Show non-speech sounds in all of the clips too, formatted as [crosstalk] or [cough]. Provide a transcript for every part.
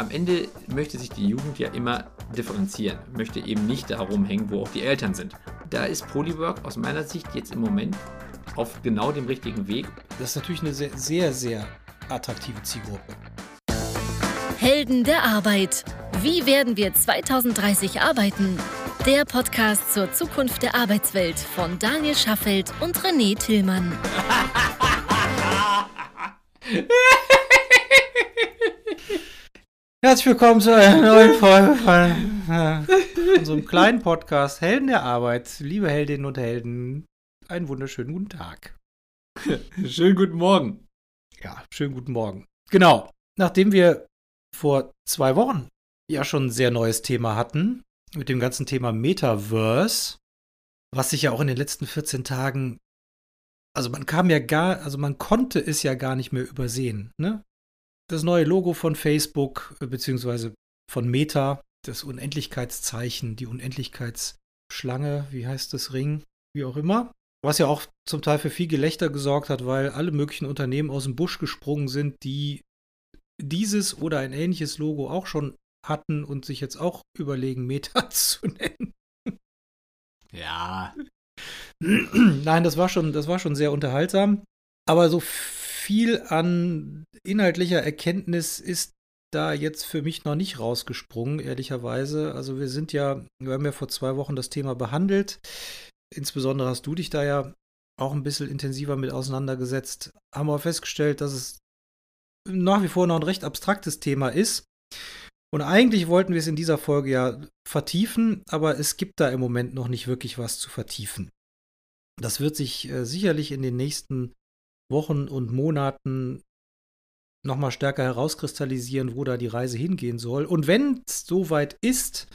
am Ende möchte sich die Jugend ja immer differenzieren, möchte eben nicht da rumhängen, wo auch die Eltern sind. Da ist Polywork aus meiner Sicht jetzt im Moment auf genau dem richtigen Weg. Das ist natürlich eine sehr, sehr, sehr attraktive Zielgruppe. Helden der Arbeit. Wie werden wir 2030 arbeiten? Der Podcast zur Zukunft der Arbeitswelt von Daniel Schaffelt und René Tillmann. [laughs] Herzlich willkommen zu einer neuen Folge von äh, unserem kleinen Podcast Helden der Arbeit. Liebe Heldinnen und Helden, einen wunderschönen guten Tag. [laughs] Schönen guten Morgen. Ja, schönen guten Morgen. Genau. Nachdem wir vor zwei Wochen ja schon ein sehr neues Thema hatten, mit dem ganzen Thema Metaverse, was sich ja auch in den letzten 14 Tagen, also man kam ja gar, also man konnte es ja gar nicht mehr übersehen, ne? Das neue Logo von Facebook, äh, beziehungsweise von Meta, das Unendlichkeitszeichen, die Unendlichkeitsschlange, wie heißt das Ring, wie auch immer. Was ja auch zum Teil für viel Gelächter gesorgt hat, weil alle möglichen Unternehmen aus dem Busch gesprungen sind, die dieses oder ein ähnliches Logo auch schon hatten und sich jetzt auch überlegen, Meta [laughs] zu nennen. Ja. [clears throat] Nein, das war schon, das war schon sehr unterhaltsam. Aber so viel an inhaltlicher Erkenntnis ist da jetzt für mich noch nicht rausgesprungen, ehrlicherweise. Also wir sind ja, wir haben ja vor zwei Wochen das Thema behandelt. Insbesondere hast du dich da ja auch ein bisschen intensiver mit auseinandergesetzt. Haben wir festgestellt, dass es nach wie vor noch ein recht abstraktes Thema ist. Und eigentlich wollten wir es in dieser Folge ja vertiefen, aber es gibt da im Moment noch nicht wirklich was zu vertiefen. Das wird sich äh, sicherlich in den nächsten Wochen und Monaten nochmal stärker herauskristallisieren, wo da die Reise hingehen soll. Und wenn es soweit ist,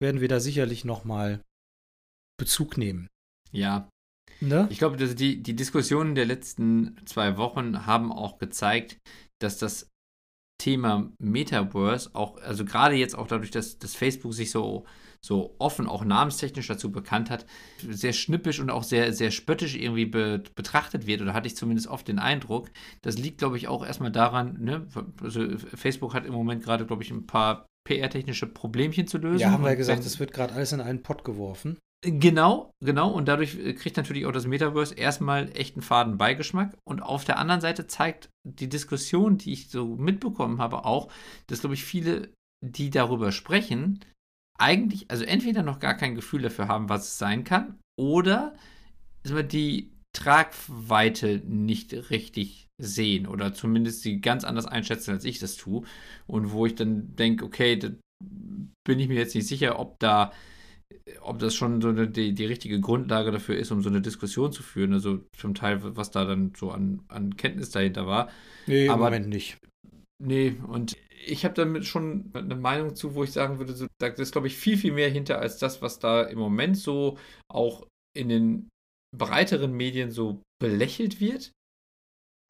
werden wir da sicherlich nochmal Bezug nehmen. Ja. Ne? Ich glaube, die, die Diskussionen der letzten zwei Wochen haben auch gezeigt, dass das Thema Metaverse auch, also gerade jetzt auch dadurch, dass, dass Facebook sich so so offen auch namenstechnisch dazu bekannt hat, sehr schnippisch und auch sehr, sehr spöttisch irgendwie be betrachtet wird, oder hatte ich zumindest oft den Eindruck. Das liegt, glaube ich, auch erstmal daran, ne? also Facebook hat im Moment gerade, glaube ich, ein paar PR-technische Problemchen zu lösen. Ja, haben wir ja gesagt, es wird gerade alles in einen Pott geworfen. Genau, genau. Und dadurch äh, kriegt natürlich auch das Metaverse erstmal echt einen faden Beigeschmack. Und auf der anderen Seite zeigt die Diskussion, die ich so mitbekommen habe, auch, dass, glaube ich, viele, die darüber sprechen, eigentlich, also entweder noch gar kein Gefühl dafür haben, was es sein kann, oder die Tragweite nicht richtig sehen oder zumindest sie ganz anders einschätzen, als ich das tue. Und wo ich dann denke, okay, da bin ich mir jetzt nicht sicher, ob da, ob das schon so eine, die, die richtige Grundlage dafür ist, um so eine Diskussion zu führen. Also zum Teil, was da dann so an, an Kenntnis dahinter war. Nee, Aber, im Moment nicht. Nee, und ich habe damit schon eine Meinung zu, wo ich sagen würde, so, da ist, glaube ich, viel, viel mehr hinter als das, was da im Moment so auch in den breiteren Medien so belächelt wird.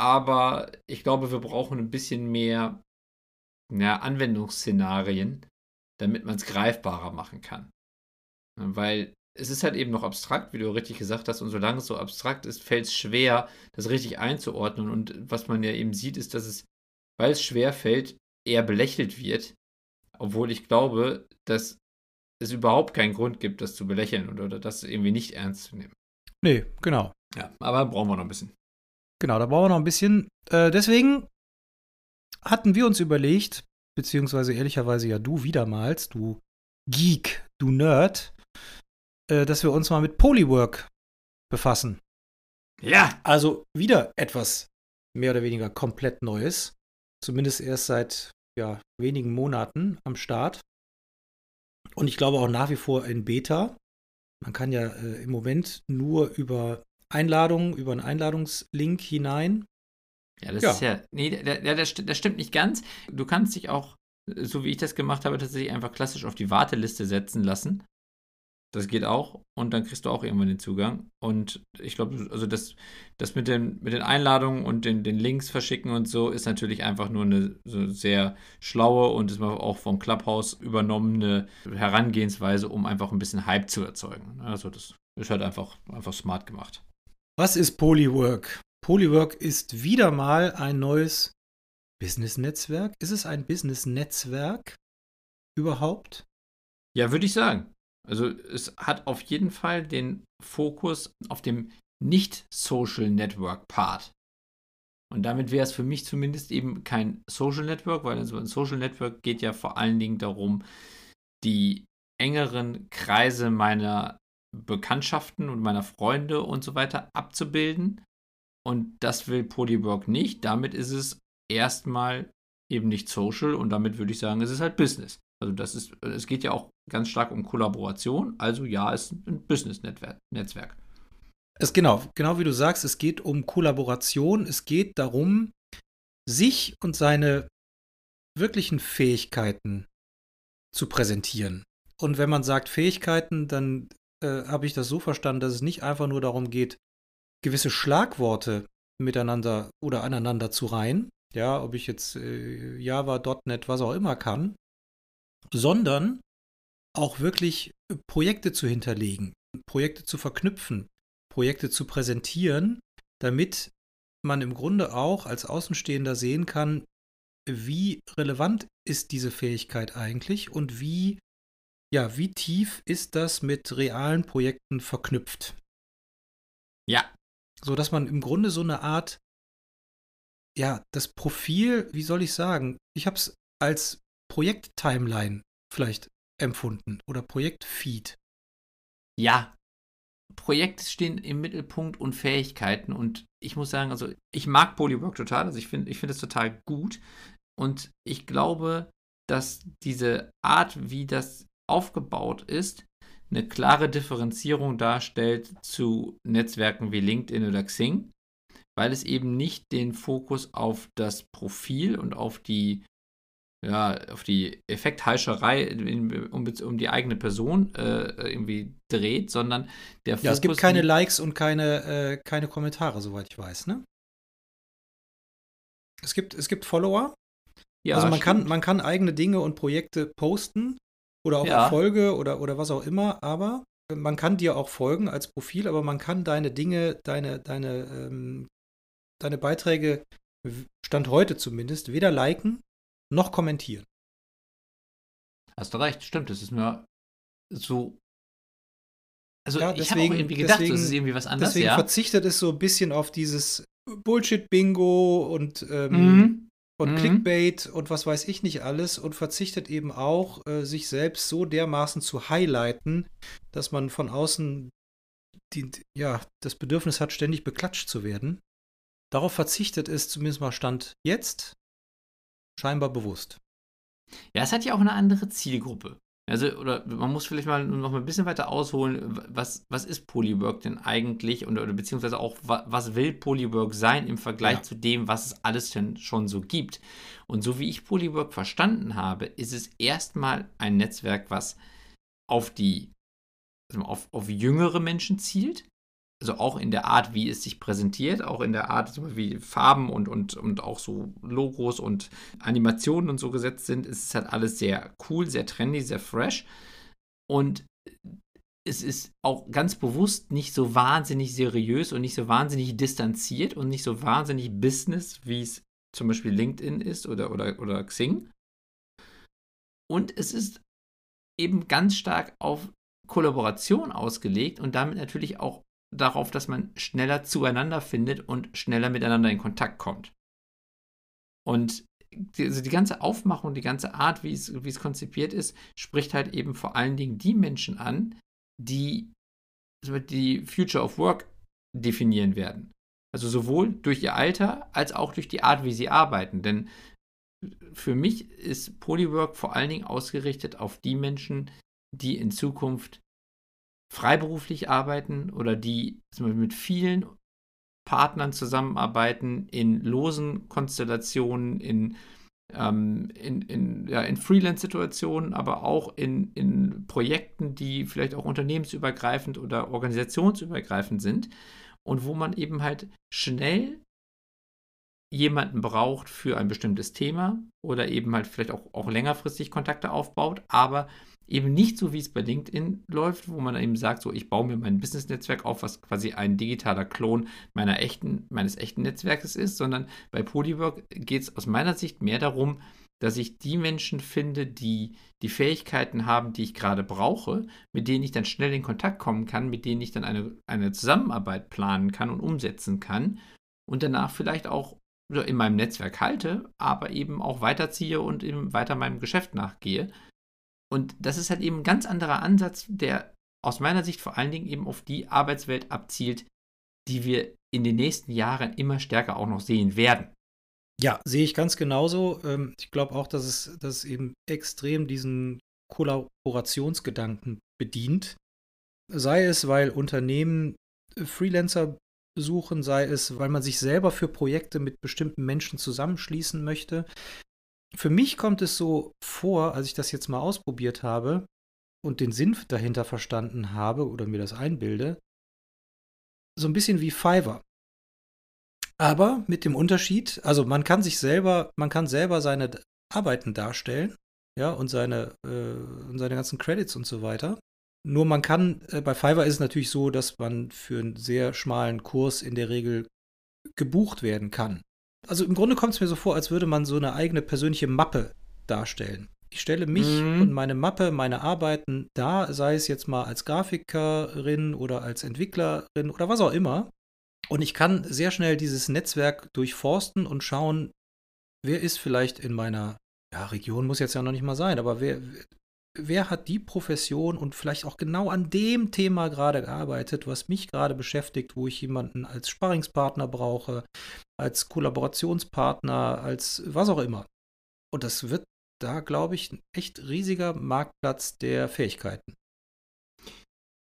Aber ich glaube, wir brauchen ein bisschen mehr ja, Anwendungsszenarien, damit man es greifbarer machen kann. Weil es ist halt eben noch abstrakt, wie du richtig gesagt hast, und solange es so abstrakt ist, fällt es schwer, das richtig einzuordnen. Und was man ja eben sieht, ist, dass es, weil es schwer fällt, eher belächelt wird, obwohl ich glaube, dass es überhaupt keinen Grund gibt, das zu belächeln oder, oder das irgendwie nicht ernst zu nehmen. Nee, genau. Ja, aber brauchen wir noch ein bisschen. Genau, da brauchen wir noch ein bisschen. Äh, deswegen hatten wir uns überlegt, beziehungsweise ehrlicherweise ja du wiedermals, du Geek, du Nerd, äh, dass wir uns mal mit Polywork befassen. Ja. Also wieder etwas mehr oder weniger komplett Neues zumindest erst seit ja, wenigen Monaten am Start. Und ich glaube auch nach wie vor in Beta. Man kann ja äh, im Moment nur über Einladungen, über einen Einladungslink hinein. Ja, das ja. ist ja. Nee, das, das stimmt nicht ganz. Du kannst dich auch, so wie ich das gemacht habe, tatsächlich einfach klassisch auf die Warteliste setzen lassen. Das geht auch und dann kriegst du auch irgendwann den Zugang. Und ich glaube, also das, das mit, den, mit den Einladungen und den, den Links verschicken und so ist natürlich einfach nur eine so sehr schlaue und ist auch vom Clubhouse übernommene Herangehensweise, um einfach ein bisschen Hype zu erzeugen. Also das ist halt einfach, einfach smart gemacht. Was ist Polywork? Polywork ist wieder mal ein neues Business-Netzwerk? Ist es ein Business-Netzwerk überhaupt? Ja, würde ich sagen. Also es hat auf jeden Fall den Fokus auf dem nicht-Social Network Part. Und damit wäre es für mich zumindest eben kein Social Network, weil also ein Social Network geht ja vor allen Dingen darum, die engeren Kreise meiner Bekanntschaften und meiner Freunde und so weiter abzubilden. Und das will Polywork nicht. Damit ist es erstmal eben nicht social und damit würde ich sagen, es ist halt Business. Also das ist, es geht ja auch ganz stark um Kollaboration. Also ja, es ist ein Business-Netzwerk. Es genau, genau wie du sagst, es geht um Kollaboration. Es geht darum, sich und seine wirklichen Fähigkeiten zu präsentieren. Und wenn man sagt Fähigkeiten, dann äh, habe ich das so verstanden, dass es nicht einfach nur darum geht, gewisse Schlagworte miteinander oder aneinander zu reihen. Ja, ob ich jetzt äh, Java, .NET, was auch immer kann, sondern auch wirklich Projekte zu hinterlegen, Projekte zu verknüpfen, Projekte zu präsentieren, damit man im Grunde auch als Außenstehender sehen kann, wie relevant ist diese Fähigkeit eigentlich und wie, ja, wie tief ist das mit realen Projekten verknüpft. Ja. So dass man im Grunde so eine Art, ja, das Profil, wie soll ich sagen, ich habe es als Projekt-Timeline vielleicht empfunden oder Projektfeed. Ja, Projekte stehen im Mittelpunkt und Fähigkeiten und ich muss sagen, also ich mag Polywork total, also ich finde ich finde es total gut und ich glaube, dass diese Art, wie das aufgebaut ist, eine klare Differenzierung darstellt zu Netzwerken wie LinkedIn oder Xing, weil es eben nicht den Fokus auf das Profil und auf die ja, auf die Effektheischerei um, um, die eigene Person äh, irgendwie dreht, sondern der Fokus. Ja, es gibt keine Likes und keine, äh, keine Kommentare, soweit ich weiß, ne? Es gibt, es gibt Follower. Ja, also man kann, man kann eigene Dinge und Projekte posten oder auch ja. Erfolge oder, oder was auch immer, aber man kann dir auch folgen als Profil, aber man kann deine Dinge, deine, deine, ähm, deine Beiträge, Stand heute zumindest, weder liken noch kommentieren. Hast du recht, stimmt. Das ist mir so. Also ja, ich habe irgendwie gedacht, deswegen, das ist irgendwie was anderes. Deswegen ja. verzichtet es so ein bisschen auf dieses Bullshit-Bingo und, ähm, mhm. und mhm. Clickbait und was weiß ich nicht alles und verzichtet eben auch, äh, sich selbst so dermaßen zu highlighten, dass man von außen die, ja, das Bedürfnis hat, ständig beklatscht zu werden. Darauf verzichtet es zumindest mal Stand jetzt scheinbar bewusst. Ja, es hat ja auch eine andere Zielgruppe. Also, oder man muss vielleicht mal noch mal ein bisschen weiter ausholen, was, was ist Polywork denn eigentlich und, oder beziehungsweise auch, was, will Polywork sein im Vergleich ja. zu dem, was es alles denn schon so gibt. Und so wie ich Polywork verstanden habe, ist es erstmal ein Netzwerk, was auf die, also auf, auf jüngere Menschen zielt, also auch in der Art, wie es sich präsentiert, auch in der Art, wie Farben und, und, und auch so Logos und Animationen und so gesetzt sind, ist es halt alles sehr cool, sehr trendy, sehr fresh. Und es ist auch ganz bewusst nicht so wahnsinnig seriös und nicht so wahnsinnig distanziert und nicht so wahnsinnig Business, wie es zum Beispiel LinkedIn ist oder, oder, oder Xing. Und es ist eben ganz stark auf Kollaboration ausgelegt und damit natürlich auch darauf, dass man schneller zueinander findet und schneller miteinander in Kontakt kommt. Und die, also die ganze Aufmachung, die ganze Art, wie es, wie es konzipiert ist, spricht halt eben vor allen Dingen die Menschen an, die also die Future of Work definieren werden. Also sowohl durch ihr Alter als auch durch die Art, wie sie arbeiten. Denn für mich ist Polywork vor allen Dingen ausgerichtet auf die Menschen, die in Zukunft freiberuflich arbeiten oder die mit vielen Partnern zusammenarbeiten, in losen Konstellationen, in, ähm, in, in, ja, in Freelance-Situationen, aber auch in, in Projekten, die vielleicht auch unternehmensübergreifend oder organisationsübergreifend sind und wo man eben halt schnell jemanden braucht für ein bestimmtes Thema oder eben halt vielleicht auch, auch längerfristig Kontakte aufbaut, aber eben nicht so, wie es bei LinkedIn läuft, wo man eben sagt, so ich baue mir mein Business-Netzwerk auf, was quasi ein digitaler Klon meiner echten, meines echten Netzwerkes ist, sondern bei Polywork geht es aus meiner Sicht mehr darum, dass ich die Menschen finde, die die Fähigkeiten haben, die ich gerade brauche, mit denen ich dann schnell in Kontakt kommen kann, mit denen ich dann eine, eine Zusammenarbeit planen kann und umsetzen kann und danach vielleicht auch in meinem Netzwerk halte, aber eben auch weiterziehe und eben weiter meinem Geschäft nachgehe. Und das ist halt eben ein ganz anderer Ansatz, der aus meiner Sicht vor allen Dingen eben auf die Arbeitswelt abzielt, die wir in den nächsten Jahren immer stärker auch noch sehen werden. Ja, sehe ich ganz genauso. Ähm, ich glaube auch, dass es, dass es eben extrem diesen Kollaborationsgedanken bedient. Sei es, weil Unternehmen äh, Freelancer suchen, sei es, weil man sich selber für Projekte mit bestimmten Menschen zusammenschließen möchte. Für mich kommt es so vor, als ich das jetzt mal ausprobiert habe und den Sinn dahinter verstanden habe oder mir das einbilde, so ein bisschen wie Fiverr. Aber mit dem Unterschied, also man kann sich selber, man kann selber seine Arbeiten darstellen, ja, und seine, äh, und seine ganzen Credits und so weiter. Nur man kann, äh, bei Fiverr ist es natürlich so, dass man für einen sehr schmalen Kurs in der Regel gebucht werden kann. Also im Grunde kommt es mir so vor, als würde man so eine eigene persönliche Mappe darstellen. Ich stelle mich mhm. und meine Mappe, meine Arbeiten da, sei es jetzt mal als Grafikerin oder als Entwicklerin oder was auch immer. Und ich kann sehr schnell dieses Netzwerk durchforsten und schauen, wer ist vielleicht in meiner ja, Region, muss jetzt ja noch nicht mal sein, aber wer, wer hat die Profession und vielleicht auch genau an dem Thema gerade gearbeitet, was mich gerade beschäftigt, wo ich jemanden als Sparringspartner brauche, als Kollaborationspartner, als was auch immer. Und das wird da, glaube ich, ein echt riesiger Marktplatz der Fähigkeiten.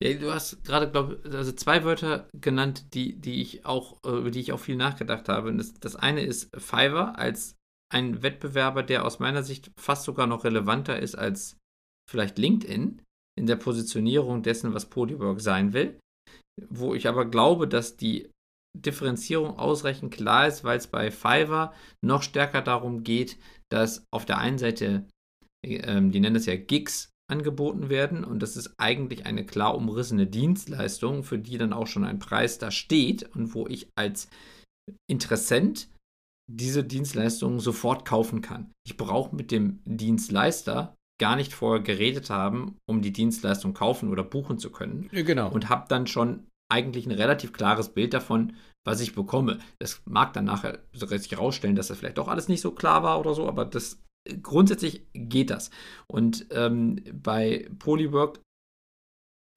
Ja, du hast gerade, glaube ich, also zwei Wörter genannt, die, die ich auch, äh, über die ich auch viel nachgedacht habe. Das, das eine ist Fiverr als ein Wettbewerber, der aus meiner Sicht fast sogar noch relevanter ist als vielleicht LinkedIn in der Positionierung dessen, was Polywork sein will, wo ich aber glaube, dass die Differenzierung ausreichend klar ist, weil es bei Fiverr noch stärker darum geht, dass auf der einen Seite, ähm, die nennen es ja Gigs, angeboten werden und das ist eigentlich eine klar umrissene Dienstleistung, für die dann auch schon ein Preis da steht und wo ich als Interessent diese Dienstleistung sofort kaufen kann. Ich brauche mit dem Dienstleister gar nicht vorher geredet haben, um die Dienstleistung kaufen oder buchen zu können. Genau. Und habe dann schon eigentlich ein relativ klares Bild davon, was ich bekomme. Das mag dann nachher sich herausstellen, dass das vielleicht doch alles nicht so klar war oder so, aber das grundsätzlich geht das. Und ähm, bei Polywork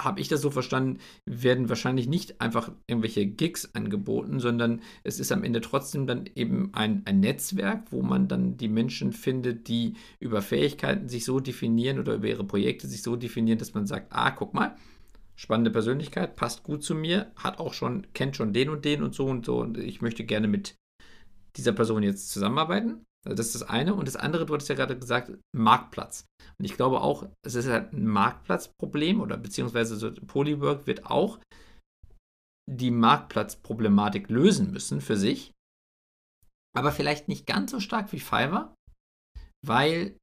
habe ich das so verstanden, werden wahrscheinlich nicht einfach irgendwelche Gigs angeboten, sondern es ist am Ende trotzdem dann eben ein, ein Netzwerk, wo man dann die Menschen findet, die über Fähigkeiten sich so definieren oder über ihre Projekte sich so definieren, dass man sagt, ah, guck mal, spannende Persönlichkeit, passt gut zu mir, hat auch schon, kennt schon den und den und so und so und ich möchte gerne mit dieser Person jetzt zusammenarbeiten. Das ist das eine. Und das andere, du hattest ja gerade gesagt, Marktplatz. Und ich glaube auch, es ist halt ein Marktplatzproblem oder beziehungsweise so Polywork wird auch die Marktplatzproblematik lösen müssen für sich. Aber vielleicht nicht ganz so stark wie Fiverr, weil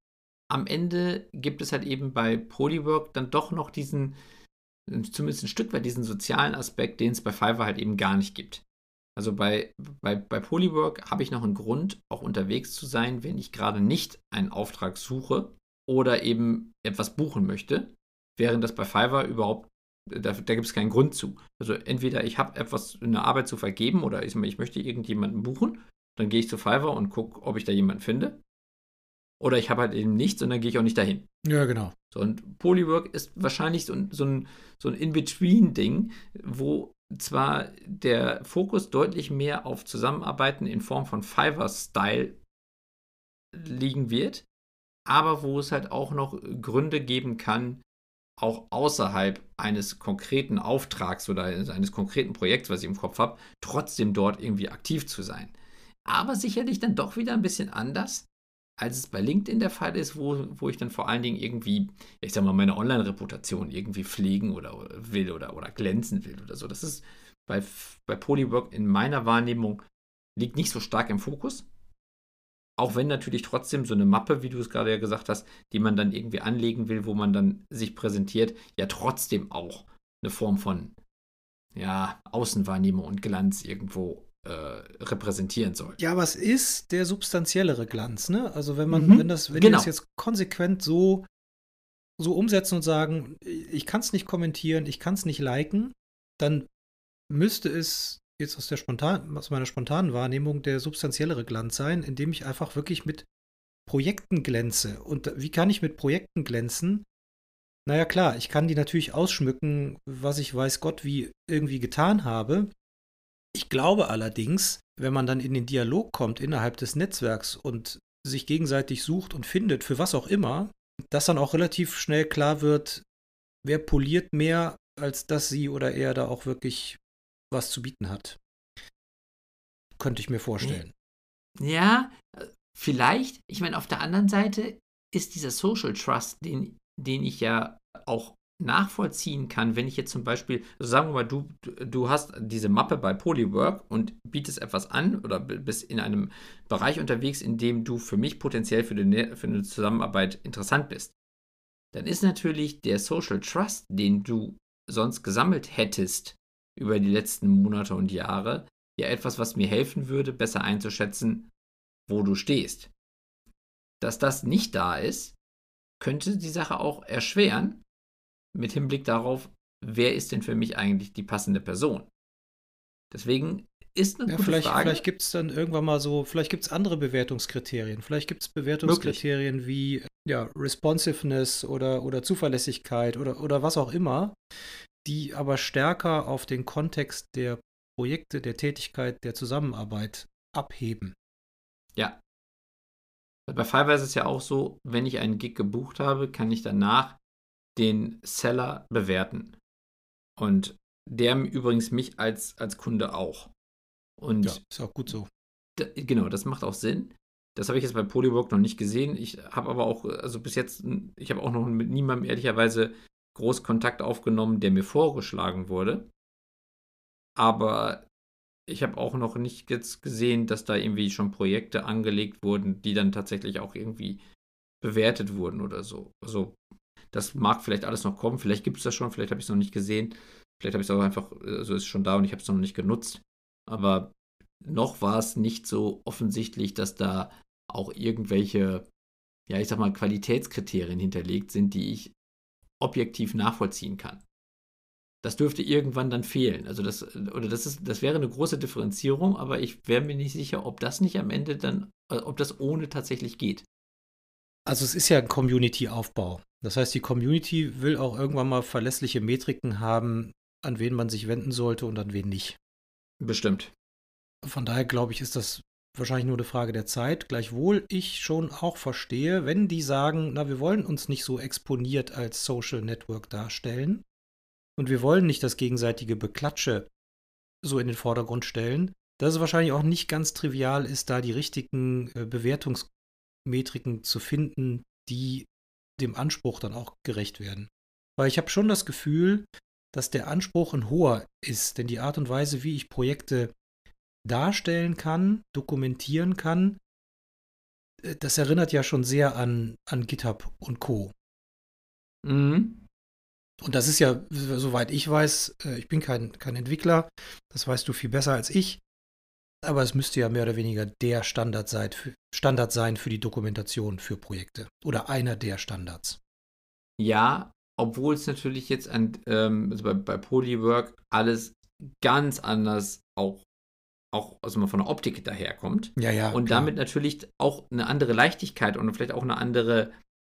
am Ende gibt es halt eben bei Polywork dann doch noch diesen, zumindest ein Stück weit diesen sozialen Aspekt, den es bei Fiverr halt eben gar nicht gibt. Also bei, bei, bei Polywork habe ich noch einen Grund, auch unterwegs zu sein, wenn ich gerade nicht einen Auftrag suche oder eben etwas buchen möchte, während das bei Fiverr überhaupt, da, da gibt es keinen Grund zu. Also entweder ich habe etwas, eine Arbeit zu vergeben oder ich, ich möchte irgendjemanden buchen, dann gehe ich zu Fiverr und gucke, ob ich da jemanden finde. Oder ich habe halt eben nichts und dann gehe ich auch nicht dahin. Ja, genau. So, und Polywork ist wahrscheinlich so, so ein, so ein In-Between-Ding, wo zwar der Fokus deutlich mehr auf Zusammenarbeiten in Form von Fiverr-Style liegen wird, aber wo es halt auch noch Gründe geben kann, auch außerhalb eines konkreten Auftrags oder eines konkreten Projekts, was ich im Kopf habe, trotzdem dort irgendwie aktiv zu sein. Aber sicherlich dann doch wieder ein bisschen anders, als es bei LinkedIn der Fall ist, wo, wo ich dann vor allen Dingen irgendwie, ich sag mal, meine Online-Reputation irgendwie pflegen oder will oder, oder glänzen will oder so. Das ist bei, bei Polywork in meiner Wahrnehmung liegt nicht so stark im Fokus. Auch wenn natürlich trotzdem so eine Mappe, wie du es gerade ja gesagt hast, die man dann irgendwie anlegen will, wo man dann sich präsentiert, ja trotzdem auch eine Form von ja, Außenwahrnehmung und Glanz irgendwo äh, repräsentieren soll. Ja, aber es ist der substanziellere Glanz, ne? Also wenn man, mhm. wenn das, wenn genau. das jetzt konsequent so, so umsetzen und sagen, ich kann es nicht kommentieren, ich kann es nicht liken, dann müsste es jetzt aus der spontan, aus meiner spontanen Wahrnehmung der substanziellere Glanz sein, indem ich einfach wirklich mit Projekten glänze. Und wie kann ich mit Projekten glänzen? Naja, klar, ich kann die natürlich ausschmücken, was ich weiß Gott wie irgendwie getan habe. Ich glaube allerdings, wenn man dann in den Dialog kommt innerhalb des Netzwerks und sich gegenseitig sucht und findet, für was auch immer, dass dann auch relativ schnell klar wird, wer poliert mehr, als dass sie oder er da auch wirklich was zu bieten hat. Könnte ich mir vorstellen. Ja, vielleicht. Ich meine, auf der anderen Seite ist dieser Social Trust, den, den ich ja auch nachvollziehen kann, wenn ich jetzt zum Beispiel, also sagen wir mal, du, du hast diese Mappe bei Polywork und bietest etwas an oder bist in einem Bereich unterwegs, in dem du für mich potenziell für, die, für eine Zusammenarbeit interessant bist. Dann ist natürlich der Social Trust, den du sonst gesammelt hättest, über die letzten Monate und Jahre ja etwas, was mir helfen würde, besser einzuschätzen, wo du stehst. Dass das nicht da ist, könnte die Sache auch erschweren, mit Hinblick darauf, wer ist denn für mich eigentlich die passende Person. Deswegen ist eine ja, gute vielleicht, Frage. Vielleicht gibt es dann irgendwann mal so, vielleicht gibt es andere Bewertungskriterien. Vielleicht gibt es Bewertungskriterien Möglich. wie ja, Responsiveness oder, oder Zuverlässigkeit oder, oder was auch immer, die aber stärker auf den Kontext der Projekte, der Tätigkeit, der Zusammenarbeit abheben. Ja. Bei Fiverr ist es ja auch so, wenn ich einen Gig gebucht habe, kann ich danach den Seller bewerten. Und der übrigens mich als, als Kunde auch. Und ja, ist auch gut so. Genau, das macht auch Sinn. Das habe ich jetzt bei Polywork noch nicht gesehen. Ich habe aber auch, also bis jetzt, ich habe auch noch mit niemandem ehrlicherweise groß Kontakt aufgenommen, der mir vorgeschlagen wurde. Aber ich habe auch noch nicht jetzt gesehen, dass da irgendwie schon Projekte angelegt wurden, die dann tatsächlich auch irgendwie bewertet wurden oder so. Also das mag vielleicht alles noch kommen. Vielleicht gibt es das schon, vielleicht habe ich es noch nicht gesehen. Vielleicht habe ich es auch einfach, also ist schon da und ich habe es noch nicht genutzt. Aber noch war es nicht so offensichtlich, dass da auch irgendwelche, ja, ich sag mal, Qualitätskriterien hinterlegt sind, die ich objektiv nachvollziehen kann. Das dürfte irgendwann dann fehlen. Also das, oder das ist, das wäre eine große Differenzierung, aber ich wäre mir nicht sicher, ob das nicht am Ende dann, äh, ob das ohne tatsächlich geht. Also es ist ja ein Community-Aufbau. Das heißt, die Community will auch irgendwann mal verlässliche Metriken haben, an wen man sich wenden sollte und an wen nicht. Bestimmt. Von daher glaube ich, ist das wahrscheinlich nur eine Frage der Zeit. Gleichwohl ich schon auch verstehe, wenn die sagen, na, wir wollen uns nicht so exponiert als Social Network darstellen und wir wollen nicht das gegenseitige Beklatsche so in den Vordergrund stellen, dass es wahrscheinlich auch nicht ganz trivial ist, da die richtigen äh, Bewertungsmetriken zu finden, die dem Anspruch dann auch gerecht werden. Weil ich habe schon das Gefühl, dass der Anspruch ein hoher ist, denn die Art und Weise, wie ich Projekte darstellen kann, dokumentieren kann, äh, das erinnert ja schon sehr an, an GitHub und Co. Mhm. Und das ist ja, soweit ich weiß, äh, ich bin kein, kein Entwickler, das weißt du viel besser als ich, aber es müsste ja mehr oder weniger der Standard sein, für, Standard sein für die Dokumentation für Projekte oder einer der Standards. Ja, obwohl es natürlich jetzt an, ähm, also bei, bei Polywork alles ganz anders auch auch also von der Optik daherkommt. Ja, ja. Und klar. damit natürlich auch eine andere Leichtigkeit und vielleicht auch eine andere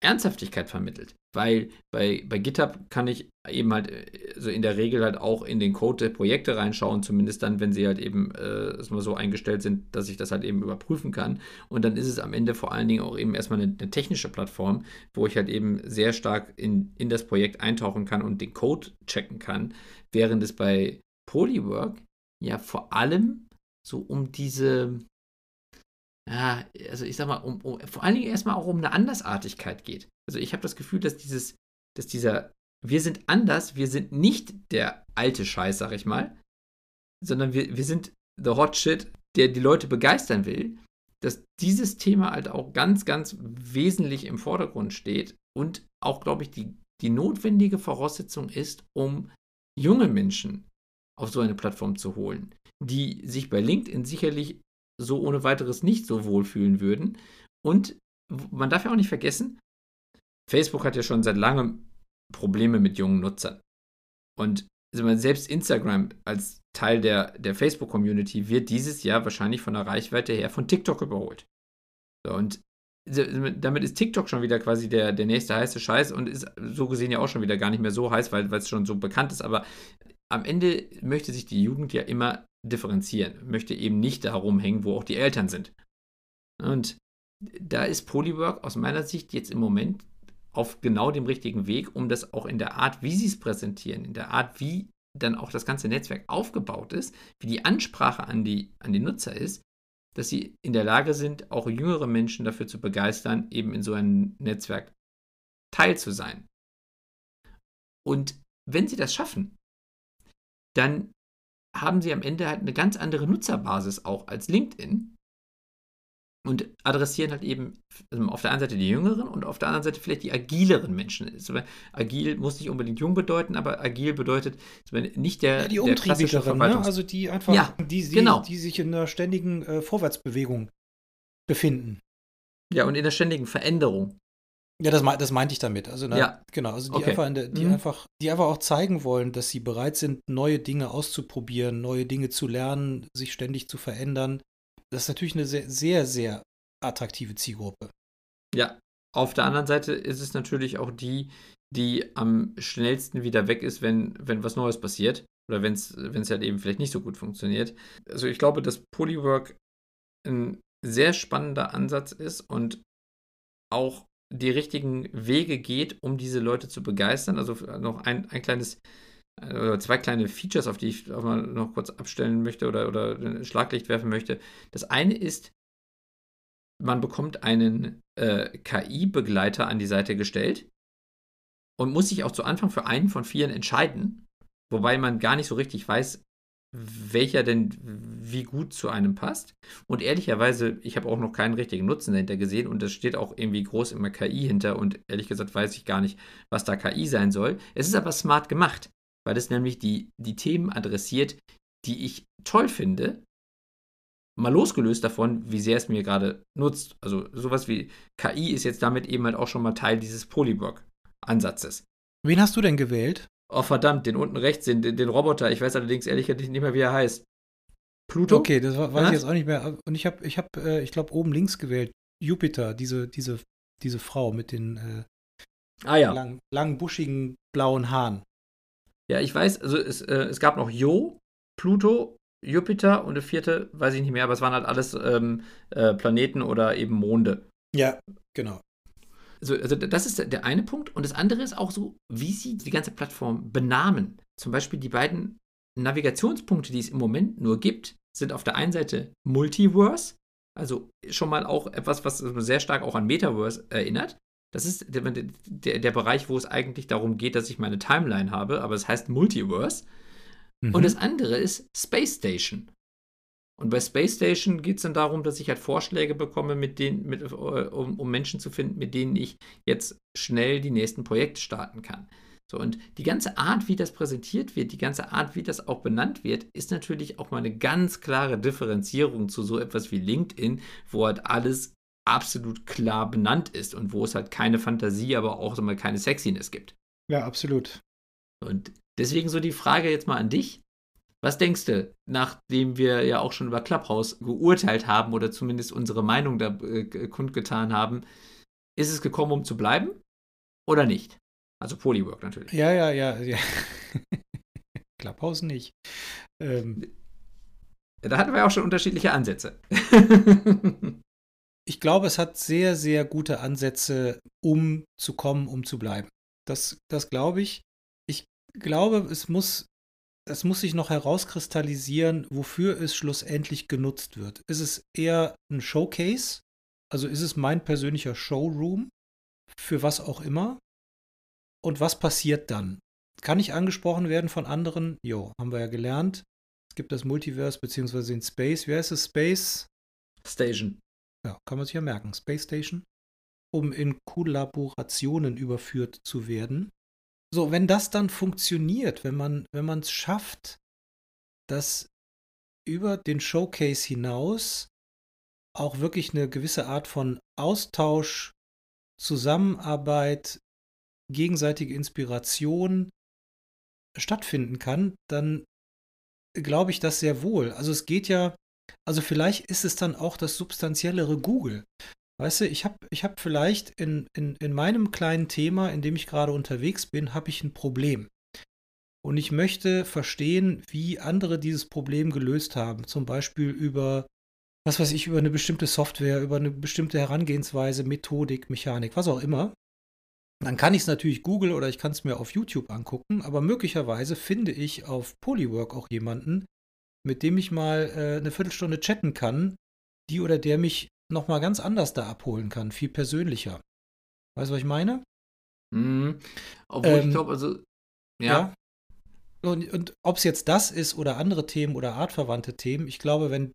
Ernsthaftigkeit vermittelt. Weil bei, bei GitHub kann ich eben halt äh, so in der Regel halt auch in den Code der Projekte reinschauen, zumindest dann, wenn sie halt eben äh, mal so eingestellt sind, dass ich das halt eben überprüfen kann. Und dann ist es am Ende vor allen Dingen auch eben erstmal eine, eine technische Plattform, wo ich halt eben sehr stark in, in das Projekt eintauchen kann und den Code checken kann, während es bei Polywork ja vor allem so um diese, ja, also ich sag mal, um, um, vor allen Dingen erstmal auch um eine Andersartigkeit geht. Also ich habe das Gefühl, dass dieses, dass dieser, wir sind anders, wir sind nicht der alte Scheiß, sag ich mal, sondern wir, wir sind the hot shit der die Leute begeistern will, dass dieses Thema halt auch ganz, ganz wesentlich im Vordergrund steht und auch, glaube ich, die, die notwendige Voraussetzung ist, um junge Menschen auf so eine Plattform zu holen, die sich bei LinkedIn sicherlich so ohne weiteres nicht so wohlfühlen würden. Und man darf ja auch nicht vergessen, Facebook hat ja schon seit langem Probleme mit jungen Nutzern. Und selbst Instagram als Teil der, der Facebook-Community wird dieses Jahr wahrscheinlich von der Reichweite her von TikTok überholt. So, und damit ist TikTok schon wieder quasi der, der nächste heiße Scheiß und ist so gesehen ja auch schon wieder gar nicht mehr so heiß, weil es schon so bekannt ist. Aber am Ende möchte sich die Jugend ja immer differenzieren, möchte eben nicht da rumhängen, wo auch die Eltern sind. Und da ist Polywork aus meiner Sicht jetzt im Moment auf genau dem richtigen Weg, um das auch in der Art, wie sie es präsentieren, in der Art, wie dann auch das ganze Netzwerk aufgebaut ist, wie die Ansprache an die, an die Nutzer ist, dass sie in der Lage sind, auch jüngere Menschen dafür zu begeistern, eben in so einem Netzwerk teil zu sein. Und wenn sie das schaffen, dann haben sie am Ende halt eine ganz andere Nutzerbasis auch als LinkedIn, und adressieren halt eben also auf der einen Seite die jüngeren und auf der anderen Seite vielleicht die agileren Menschen. Agil muss nicht unbedingt jung bedeuten, aber agil bedeutet nicht der, ja, die der ne? also die einfach, ja, die, die, genau. die sich in einer ständigen äh, Vorwärtsbewegung befinden. Ja, und in der ständigen Veränderung. Ja, das, das meinte ich damit. Also, na, ja. genau, also die, Okay. einfach, der, die, Mhm. einfach, die einfach auch zeigen wollen, dass sie bereit sind, neue Dinge auszuprobieren, neue Dinge zu lernen, sich ständig zu verändern. Das ist natürlich eine sehr, sehr, sehr attraktive Zielgruppe. Ja, auf der anderen Seite ist es natürlich auch die, die am schnellsten wieder weg ist, wenn, wenn was Neues passiert. Oder wenn es halt eben vielleicht nicht so gut funktioniert. Also ich glaube, dass Polywork ein sehr spannender Ansatz ist und auch die richtigen Wege geht, um diese Leute zu begeistern. Also noch ein, ein kleines äh, oder zwei kleine Features, auf die ich auch mal noch kurz abstellen möchte oder, oder ein Schlaglicht werfen möchte. Das eine ist, man bekommt einen äh, KI-Begleiter an die Seite gestellt und muss sich auch zu Anfang für einen von vieren entscheiden, wobei man gar nicht so richtig weiß, welcher denn wie gut zu einem passt. Und ehrlicherweise, ich habe auch noch keinen richtigen Nutzen dahinter gesehen und das steht auch irgendwie groß immer KI hinter und ehrlich gesagt weiß ich gar nicht, was da KI sein soll. Es ist aber smart gemacht, weil es nämlich die, die Themen adressiert, die ich toll finde, mal losgelöst davon, wie sehr es mir gerade nutzt. Also sowas wie KI ist jetzt damit eben halt auch schon mal Teil dieses Polyblock-Ansatzes. Wen hast du denn gewählt? Oh verdammt, den unten rechts, den, den Roboter, ich weiß allerdings ehrlich gesagt nicht mehr, wie er heißt. Pluto? Okay, das war- weiß ich jetzt auch nicht mehr. Und ich habe, ich habe, äh, ich glaube, oben links gewählt. Jupiter, diese, diese, diese Frau mit den äh, Ah ja. lang, langen, buschigen, blauen Haaren. Ja, ich weiß, also es, äh, es gab noch Jo, Pluto, Jupiter und der vierte, weiß ich nicht mehr, aber es waren halt alles ähm, äh, Planeten oder eben Monde. Ja, genau. Also, also das ist der- der eine Punkt. Und das andere ist auch so, wie sie die ganze Plattform benamen. Zum Beispiel die beiden Navigationspunkte, die es im Moment nur gibt, sind auf der einen Seite Multiverse, also schon mal auch etwas, was sehr stark auch an Metaverse erinnert. Das ist der, der, der Bereich, wo es eigentlich darum geht, dass ich meine Timeline habe, aber es heißt Multiverse. Mhm. Und das andere ist Space Station. Und bei Space Station geht es dann darum, dass ich halt Vorschläge bekomme, mit denen, mit, äh, um, um Menschen zu finden, mit denen ich jetzt schnell die nächsten Projekte starten kann. So, und die ganze Art, wie das präsentiert wird, die ganze Art, wie das auch benannt wird, ist natürlich auch mal eine ganz klare Differenzierung zu so etwas wie LinkedIn, wo halt alles absolut klar benannt ist und wo es halt keine Fantasie, aber auch so mal keine Sexiness gibt. ja, absolut. Und deswegen so die Frage jetzt mal an dich. Was denkst du, nachdem wir ja auch schon über Clubhouse geurteilt haben oder zumindest unsere Meinung da äh, kundgetan haben, ist es gekommen, um zu bleiben oder nicht? Also Polywork natürlich. Ja, ja, ja. ja. [laughs] Clubhouse nicht. Ähm, Da hatten wir ja auch schon unterschiedliche Ansätze. [laughs] ich glaube, es hat sehr, sehr gute Ansätze, um zu kommen, um zu bleiben. Das, das glaube ich. Ich glaube, es muss, es muss sich noch herauskristallisieren, wofür es schlussendlich genutzt wird. Ist es eher ein Showcase? Also ist es mein persönlicher Showroom? Für was auch immer? Und was passiert dann? Kann ich angesprochen werden von anderen? Jo, haben wir ja gelernt. Es gibt das Multiverse beziehungsweise den Space. Wie heißt es? Space? Station. Ja, kann man sich ja merken. Space Station. Um in Kollaborationen überführt zu werden. So, wenn das dann funktioniert, wenn man wenn es schafft, dass über den Showcase hinaus auch wirklich eine gewisse Art von Austausch, Zusammenarbeit, gegenseitige Inspiration stattfinden kann, dann glaube ich das sehr wohl. Also es geht ja, also vielleicht ist es dann auch das substanziellere Google. Weißt du, ich habe ich hab vielleicht in, in, in meinem kleinen Thema, in dem ich gerade unterwegs bin, habe ich ein Problem. Und ich möchte verstehen, wie andere dieses Problem gelöst haben. Zum Beispiel über, was weiß ich, über eine bestimmte Software, über eine bestimmte Herangehensweise, Methodik, Mechanik, was auch immer. Dann kann ich es natürlich Google oder ich kann es mir auf YouTube angucken, aber möglicherweise finde ich auf Polywork auch jemanden, mit dem ich mal äh, eine Viertelstunde chatten kann, die oder der mich nochmal ganz anders da abholen kann, viel persönlicher. Weißt du, was ich meine? Mhm. Obwohl ähm, ich glaube, also, ja. ja. Und, und ob es jetzt das ist oder andere Themen oder artverwandte Themen, ich glaube, wenn,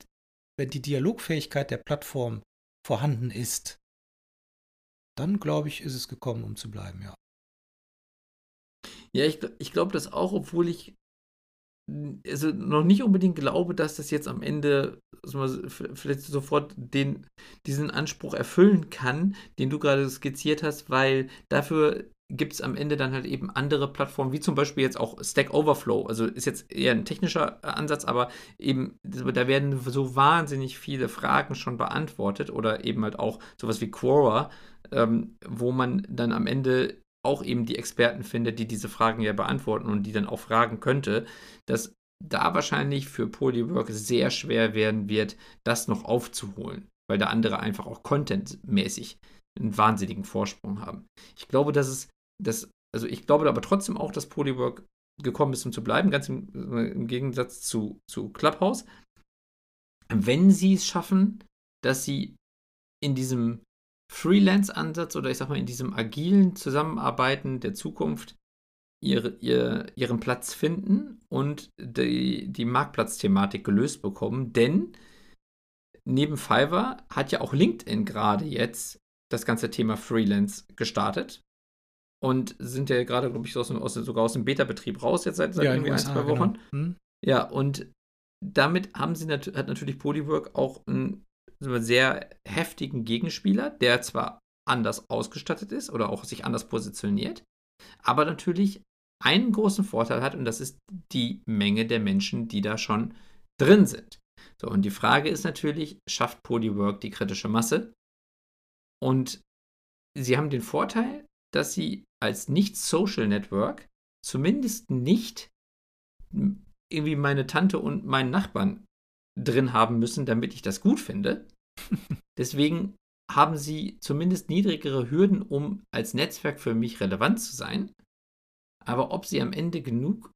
wenn die Dialogfähigkeit der Plattform vorhanden ist, dann glaube ich, ist es gekommen, um zu bleiben, ja. Ja, ich, ich glaube das auch, obwohl ich also noch nicht unbedingt glaube, dass das jetzt am Ende also vielleicht sofort den, diesen Anspruch erfüllen kann, den du gerade skizziert hast, weil dafür gibt es am Ende dann halt eben andere Plattformen, wie zum Beispiel jetzt auch Stack Overflow. Also ist jetzt eher ein technischer Ansatz, aber eben da werden so wahnsinnig viele Fragen schon beantwortet oder eben halt auch sowas wie Quora, ähm, wo man dann am Ende auch eben die Experten findet, die diese Fragen ja beantworten und die dann auch fragen könnte, dass da wahrscheinlich für Polywork sehr schwer werden wird, das noch aufzuholen, weil da andere einfach auch contentmäßig einen wahnsinnigen Vorsprung haben. Ich glaube, dass es, dass, also ich glaube aber trotzdem auch, dass Polywork gekommen ist, um zu bleiben, ganz im, im Gegensatz zu, zu Clubhouse. Wenn sie es schaffen, dass sie in diesem Freelance-Ansatz oder ich sag mal in diesem agilen Zusammenarbeiten der Zukunft ihre, ihr, ihren Platz finden und die, die Marktplatzthematik gelöst bekommen. Denn neben Fiverr hat ja auch LinkedIn gerade jetzt das ganze Thema Freelance gestartet. Und sind ja gerade, glaube ich, aus, aus, sogar aus dem Beta-Betrieb raus, jetzt seit, seit ja, irgendwie ein, zwei Wochen. Genau. Hm? Ja, und damit haben sie nat hat natürlich Polywork auch ein sehr heftigen Gegenspieler, der zwar anders ausgestattet ist oder auch sich anders positioniert, aber natürlich einen großen Vorteil hat und das ist die Menge der Menschen, die da schon drin sind. So, und die Frage ist natürlich, schafft Polywork die kritische Masse? Und sie haben den Vorteil, dass sie als nicht-Social Network zumindest nicht irgendwie meine Tante und meinen Nachbarn drin haben müssen, damit ich das gut finde. [laughs] Deswegen haben sie zumindest niedrigere Hürden, um als Netzwerk für mich relevant zu sein. Aber ob sie am Ende genug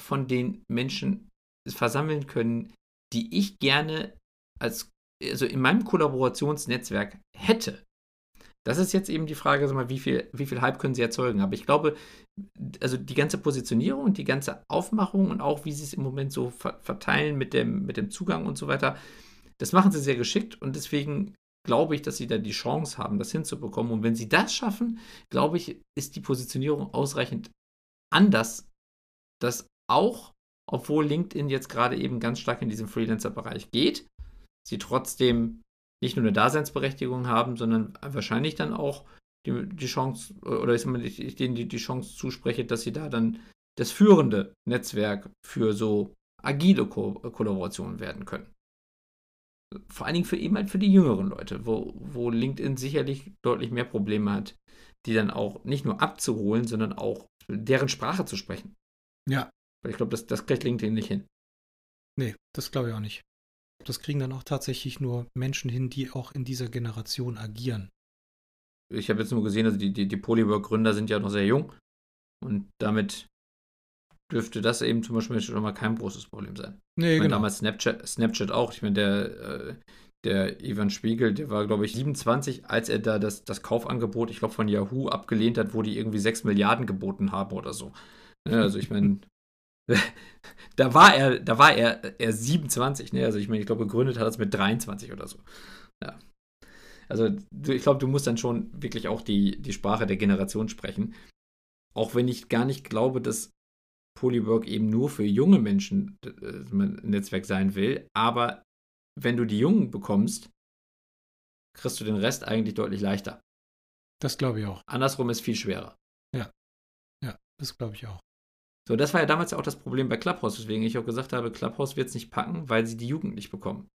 von den Menschen versammeln können, die ich gerne als, also in meinem Kollaborationsnetzwerk hätte, das ist jetzt eben die Frage, wie viel, wie viel Hype können sie erzeugen. Aber ich glaube, also die ganze Positionierung und die ganze Aufmachung und auch wie sie es im Moment so verteilen mit dem, mit dem Zugang und so weiter, das machen sie sehr geschickt und deswegen glaube ich, dass sie da die Chance haben, das hinzubekommen. Und wenn sie das schaffen, glaube ich, ist die Positionierung ausreichend anders, dass auch, obwohl LinkedIn jetzt gerade eben ganz stark in diesem Freelancer-Bereich geht, sie trotzdem nicht nur eine Daseinsberechtigung haben, sondern wahrscheinlich dann auch die, die Chance, oder ich, ich denen die, die Chance zuspreche, dass sie da dann das führende Netzwerk für so agile Ko Kollaborationen werden können. Vor allen Dingen für eben halt für die jüngeren Leute, wo, wo LinkedIn sicherlich deutlich mehr Probleme hat, die dann auch nicht nur abzuholen, sondern auch deren Sprache zu sprechen. Ja. Weil ich glaube, das, das kriegt LinkedIn nicht hin. Nee, das glaube ich auch nicht. Das kriegen dann auch tatsächlich nur Menschen hin, die auch in dieser Generation agieren. Ich habe jetzt nur gesehen, also die, die, die Polywork-Gründer sind ja noch sehr jung. Und damit dürfte das eben zum Beispiel schon mal kein großes Problem sein. Nee, ich meine, genau. Damals Snapchat, Snapchat auch. Ich meine, der, äh, der Ivan Spiegel, der war, glaube ich, 27, als er da das, das Kaufangebot, ich glaube, von Yahoo abgelehnt hat, wo die irgendwie 6 Milliarden geboten haben oder so. Ja, also ich meine, [laughs] da war er, da war er, er 27, ne? Also ich meine, ich glaube, gegründet hat er es mit 23 oder so. Ja. Also ich glaube, du musst dann schon wirklich auch die, die Sprache der Generation sprechen. Auch wenn ich gar nicht glaube, dass Polywork eben nur für junge Menschen äh, ein Netzwerk sein will. Aber wenn du die Jungen bekommst, kriegst du den Rest eigentlich deutlich leichter. Das glaube ich auch. Andersrum ist viel schwerer. Ja. Ja, das glaube ich auch. So, das war ja damals ja auch das Problem bei Clubhouse, weswegen ich auch gesagt habe, Clubhouse wird es nicht packen, weil sie die Jugend nicht bekommen.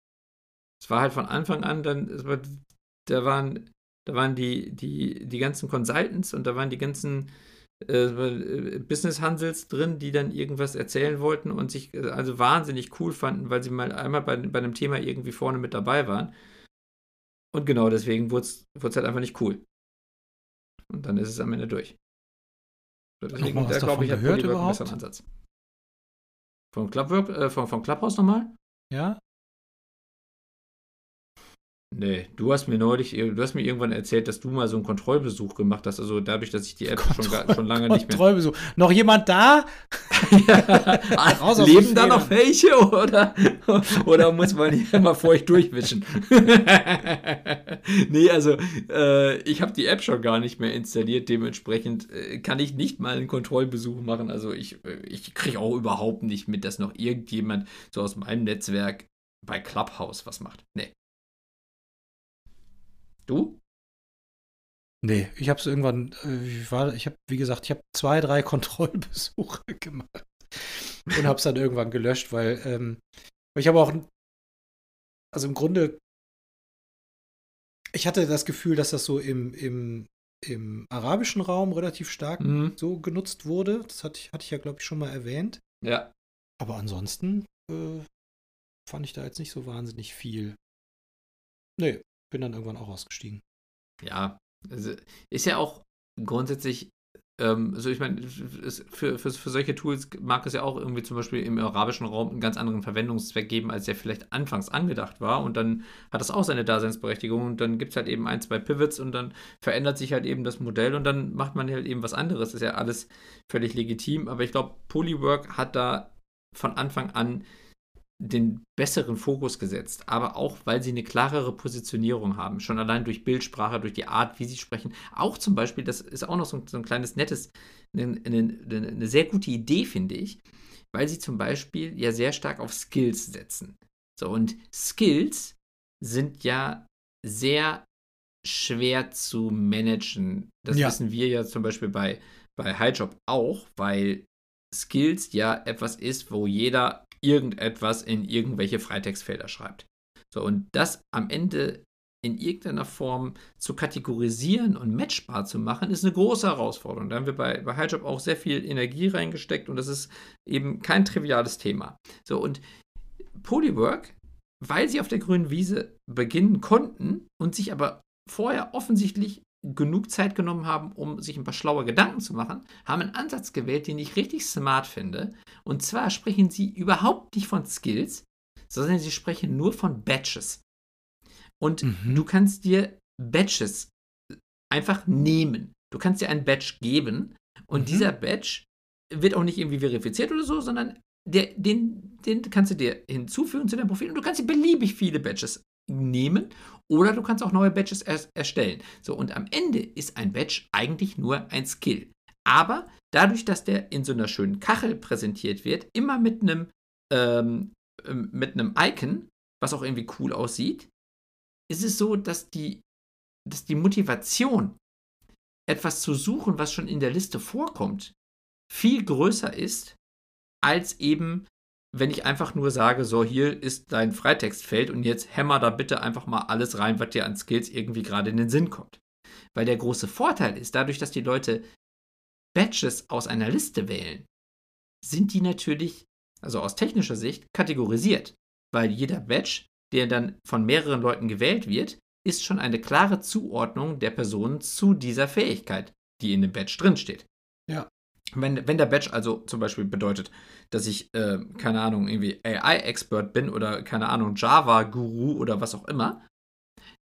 Es war halt von Anfang an dann, war, da waren, da waren die, die, die ganzen Consultants und da waren die ganzen äh, Business-Hansels drin, die dann irgendwas erzählen wollten und sich äh, also wahnsinnig cool fanden, weil sie mal einmal bei, bei einem Thema irgendwie vorne mit dabei waren. Und genau deswegen wurde es halt einfach nicht cool. Und dann ist es am Ende durch. Deswegen, da glaube ich, hat gehört überhaupt? Ansatz. Vom, Clubwork, äh, vom, vom Clubhouse nochmal? Ja. Nee, du hast mir neulich, du hast mir irgendwann erzählt, dass du mal so einen Kontrollbesuch gemacht hast. Also dadurch, dass ich die App schon, schon lange nicht mehr. Kontrollbesuch. Noch jemand da? ja. [laughs] Leben da noch welche oder, oder muss man hier mal vor euch durchwischen? [laughs] nee, also äh, ich habe die App schon gar nicht mehr installiert. Dementsprechend äh, kann ich nicht mal einen Kontrollbesuch machen. Also ich, äh, ich kriege auch überhaupt nicht mit, dass noch irgendjemand so aus meinem Netzwerk bei Clubhouse was macht. Nee. Du? Nee, ich habe es irgendwann, äh, ich, war, ich habe, wie gesagt, ich habe zwei, drei [laughs] Kontrollbesuche gemacht und habe es dann irgendwann gelöscht, weil ähm, ich habe auch, also im Grunde, ich hatte das Gefühl, dass das so im, im, im arabischen Raum relativ stark mhm. so genutzt wurde. Das hatte ich, hatte ich ja, glaube ich, schon mal erwähnt. Ja. Aber ansonsten äh, fand ich da jetzt nicht so wahnsinnig viel. Nee, bin dann irgendwann auch ausgestiegen. Ja, also ist ja auch grundsätzlich, ähm, also ich meine, für, für, für solche Tools mag es ja auch irgendwie zum Beispiel im arabischen Raum einen ganz anderen Verwendungszweck geben, als der vielleicht anfangs angedacht war. Und dann hat das auch seine Daseinsberechtigung und dann gibt es halt eben ein, zwei Pivots und dann verändert sich halt eben das Modell und dann macht man halt eben was anderes. Das ist ja alles völlig legitim. Aber ich glaube, Polywork hat da von Anfang an den besseren Fokus gesetzt, aber auch, weil sie eine klarere Positionierung haben. Schon allein durch Bildsprache, durch die Art, wie sie sprechen. Auch zum Beispiel, das ist auch noch so ein, so ein kleines nettes, eine, eine, eine sehr gute Idee, finde ich, weil sie zum Beispiel ja sehr stark auf Skills setzen. So, und Skills sind ja sehr schwer zu managen. Das ja. wissen wir ja zum Beispiel bei, bei Highjob auch, weil Skills ja etwas ist, wo jeder irgendetwas in irgendwelche Freitextfelder schreibt. So, und das am Ende in irgendeiner Form zu kategorisieren und matchbar zu machen, ist eine große Herausforderung. Da haben wir bei, bei HighJob auch sehr viel Energie reingesteckt und das ist eben kein triviales Thema. So, und Polywork, weil sie auf der grünen Wiese beginnen konnten und sich aber vorher offensichtlich genug Zeit genommen haben, um sich ein paar schlaue Gedanken zu machen, haben einen Ansatz gewählt, den ich richtig smart finde. Und zwar sprechen sie überhaupt nicht von Skills, sondern sie sprechen nur von Batches. Und mhm. du kannst dir Batches einfach nehmen. Du kannst dir einen Batch geben und mhm. dieser Batch wird auch nicht irgendwie verifiziert oder so, sondern der, den, den kannst du dir hinzufügen zu deinem Profil und du kannst dir beliebig viele Batches nehmen oder du kannst auch neue Badges er erstellen. So, und am Ende ist ein Badge eigentlich nur ein Skill. Aber dadurch, dass der in so einer schönen Kachel präsentiert wird, immer mit einem ähm, ähm, mit einem Icon, was auch irgendwie cool aussieht, ist es so, dass die, dass die Motivation, etwas zu suchen, was schon in der Liste vorkommt, viel größer ist, als eben wenn ich einfach nur sage, so hier ist dein Freitextfeld und jetzt hämmer da bitte einfach mal alles rein, was dir an Skills irgendwie gerade in den Sinn kommt. Weil der große Vorteil ist, dadurch, dass die Leute Batches aus einer Liste wählen, sind die natürlich, also aus technischer Sicht, kategorisiert. Weil jeder Batch, der dann von mehreren Leuten gewählt wird, ist schon eine klare Zuordnung der Personen zu dieser Fähigkeit, die in dem Batch drinsteht. Ja. Wenn, wenn der Badge also zum Beispiel bedeutet, dass ich, äh, keine Ahnung, irgendwie AI-Expert bin oder keine Ahnung, Java-Guru oder was auch immer,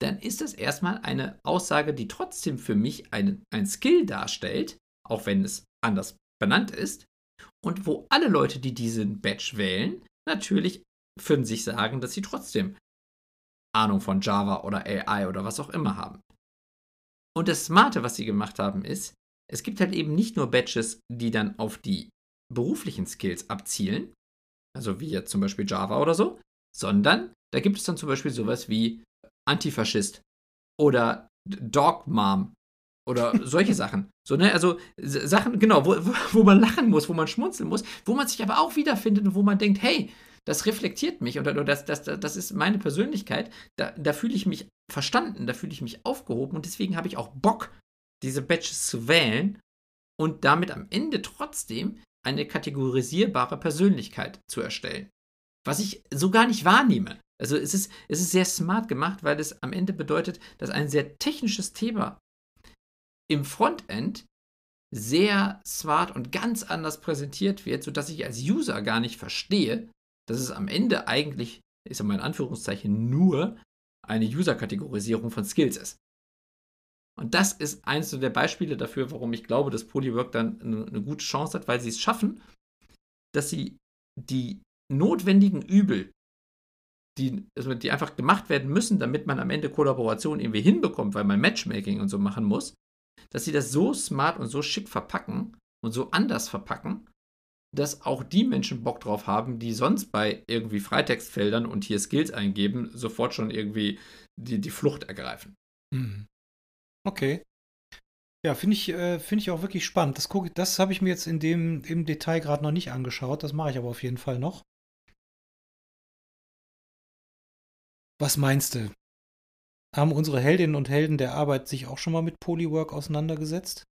dann ist das erstmal eine Aussage, die trotzdem für mich ein, ein Skill darstellt, auch wenn es anders benannt ist. und wo alle Leute, die diesen Badge wählen, natürlich für sich sagen, dass sie trotzdem Ahnung von Java oder AI oder was auch immer haben. Und das Smarte, was sie gemacht haben, ist, es gibt halt eben nicht nur Badges, die dann auf die beruflichen Skills abzielen, also wie jetzt zum Beispiel Java oder so, sondern da gibt es dann zum Beispiel sowas wie Antifaschist oder Dog Mom oder [laughs] solche Sachen. So, ne, also Sachen, genau, wo, wo man lachen muss, wo man schmunzeln muss, wo man sich aber auch wiederfindet und wo man denkt, hey, das reflektiert mich oder, oder das, das, das ist meine Persönlichkeit. Da, da fühle ich mich verstanden, da fühle ich mich aufgehoben und deswegen habe ich auch Bock, diese Badges zu wählen und damit am Ende trotzdem eine kategorisierbare Persönlichkeit zu erstellen. Was ich so gar nicht wahrnehme. Also es ist, es ist sehr smart gemacht, weil es am Ende bedeutet, dass ein sehr technisches Thema im Frontend sehr smart und ganz anders präsentiert wird, sodass ich als User gar nicht verstehe, dass es am Ende eigentlich, ich sage mal in Anführungszeichen, nur eine User-Kategorisierung von Skills ist. Und das ist eines der Beispiele dafür, warum ich glaube, dass Polywork dann eine, gute Chance hat, weil sie es schaffen, dass sie die notwendigen Übel, die, also die einfach gemacht werden müssen, damit man am Ende Kollaboration irgendwie hinbekommt, weil man Matchmaking und so machen muss, dass sie das so smart und so schick verpacken und so anders verpacken, dass auch die Menschen Bock drauf haben, die sonst bei irgendwie Freitextfeldern und hier Skills eingeben, sofort schon irgendwie die, die Flucht ergreifen. Mhm. Okay. Ja, finde ich, äh, find ich auch wirklich spannend. Das, das habe ich mir jetzt in dem, im Detail gerade noch nicht angeschaut. Das mache ich aber auf jeden Fall noch. Was meinst du? Haben unsere Heldinnen und Helden der Arbeit sich auch schon mal mit Polywork auseinandergesetzt?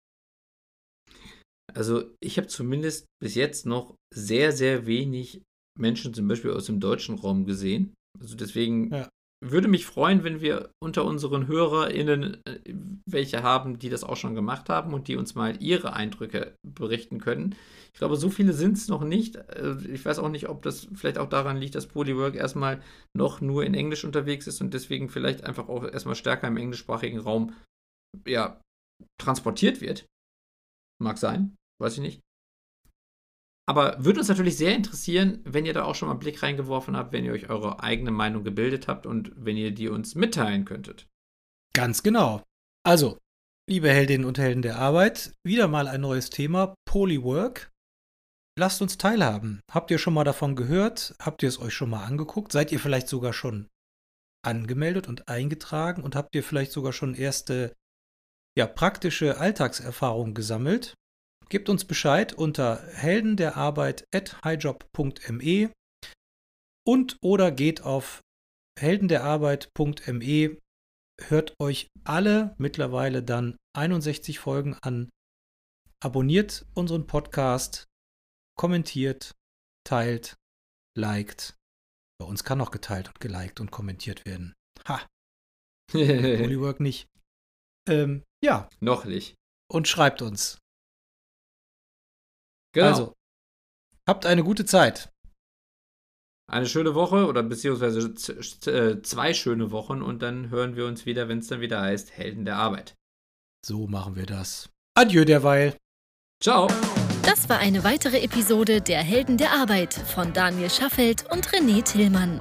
Also ich habe zumindest bis jetzt noch sehr, sehr wenig Menschen zum Beispiel aus dem deutschen Raum gesehen. Also deswegen ja. Würde mich freuen, wenn wir unter unseren HörerInnen äh, welche haben, die das auch schon gemacht haben und die uns mal ihre Eindrücke berichten können. Ich glaube, so viele sind es noch nicht. Äh, ich weiß auch nicht, ob das vielleicht auch daran liegt, dass Polywork erstmal noch nur in Englisch unterwegs ist und deswegen vielleicht einfach auch erstmal stärker im englischsprachigen Raum ja, transportiert wird. Mag sein weiß ich nicht. Aber würde uns natürlich sehr interessieren, wenn ihr da auch schon mal einen Blick reingeworfen habt, wenn ihr euch eure eigene Meinung gebildet habt und wenn ihr die uns mitteilen könntet. Ganz genau. Also, liebe Heldinnen und Helden der Arbeit, wieder mal ein neues Thema, Polywork. Lasst uns teilhaben. Habt ihr schon mal davon gehört? Habt ihr es euch schon mal angeguckt? Seid ihr vielleicht sogar schon angemeldet und eingetragen und habt ihr vielleicht sogar schon erste ja, praktische Alltagserfahrungen gesammelt? Gebt uns Bescheid unter heldenderarbeit.highjob.me und oder geht auf heldenderarbeit.me, hört euch alle mittlerweile dann 61 Folgen an, abonniert unseren Podcast, kommentiert, teilt, liked. Bei uns kann auch geteilt und geliked und kommentiert werden. Ha! [laughs] Polywork nicht. Ähm, ja. Noch nicht. Und schreibt uns. Genau. Also, habt eine gute Zeit. Eine schöne Woche oder beziehungsweise äh, zwei schöne Wochen und dann hören wir uns wieder, wenn es dann wieder heißt Helden der Arbeit. So machen wir das. Adieu derweil. Ciao. Das war eine weitere Episode der Helden der Arbeit von Daniel Schaffelt und René Tillmann.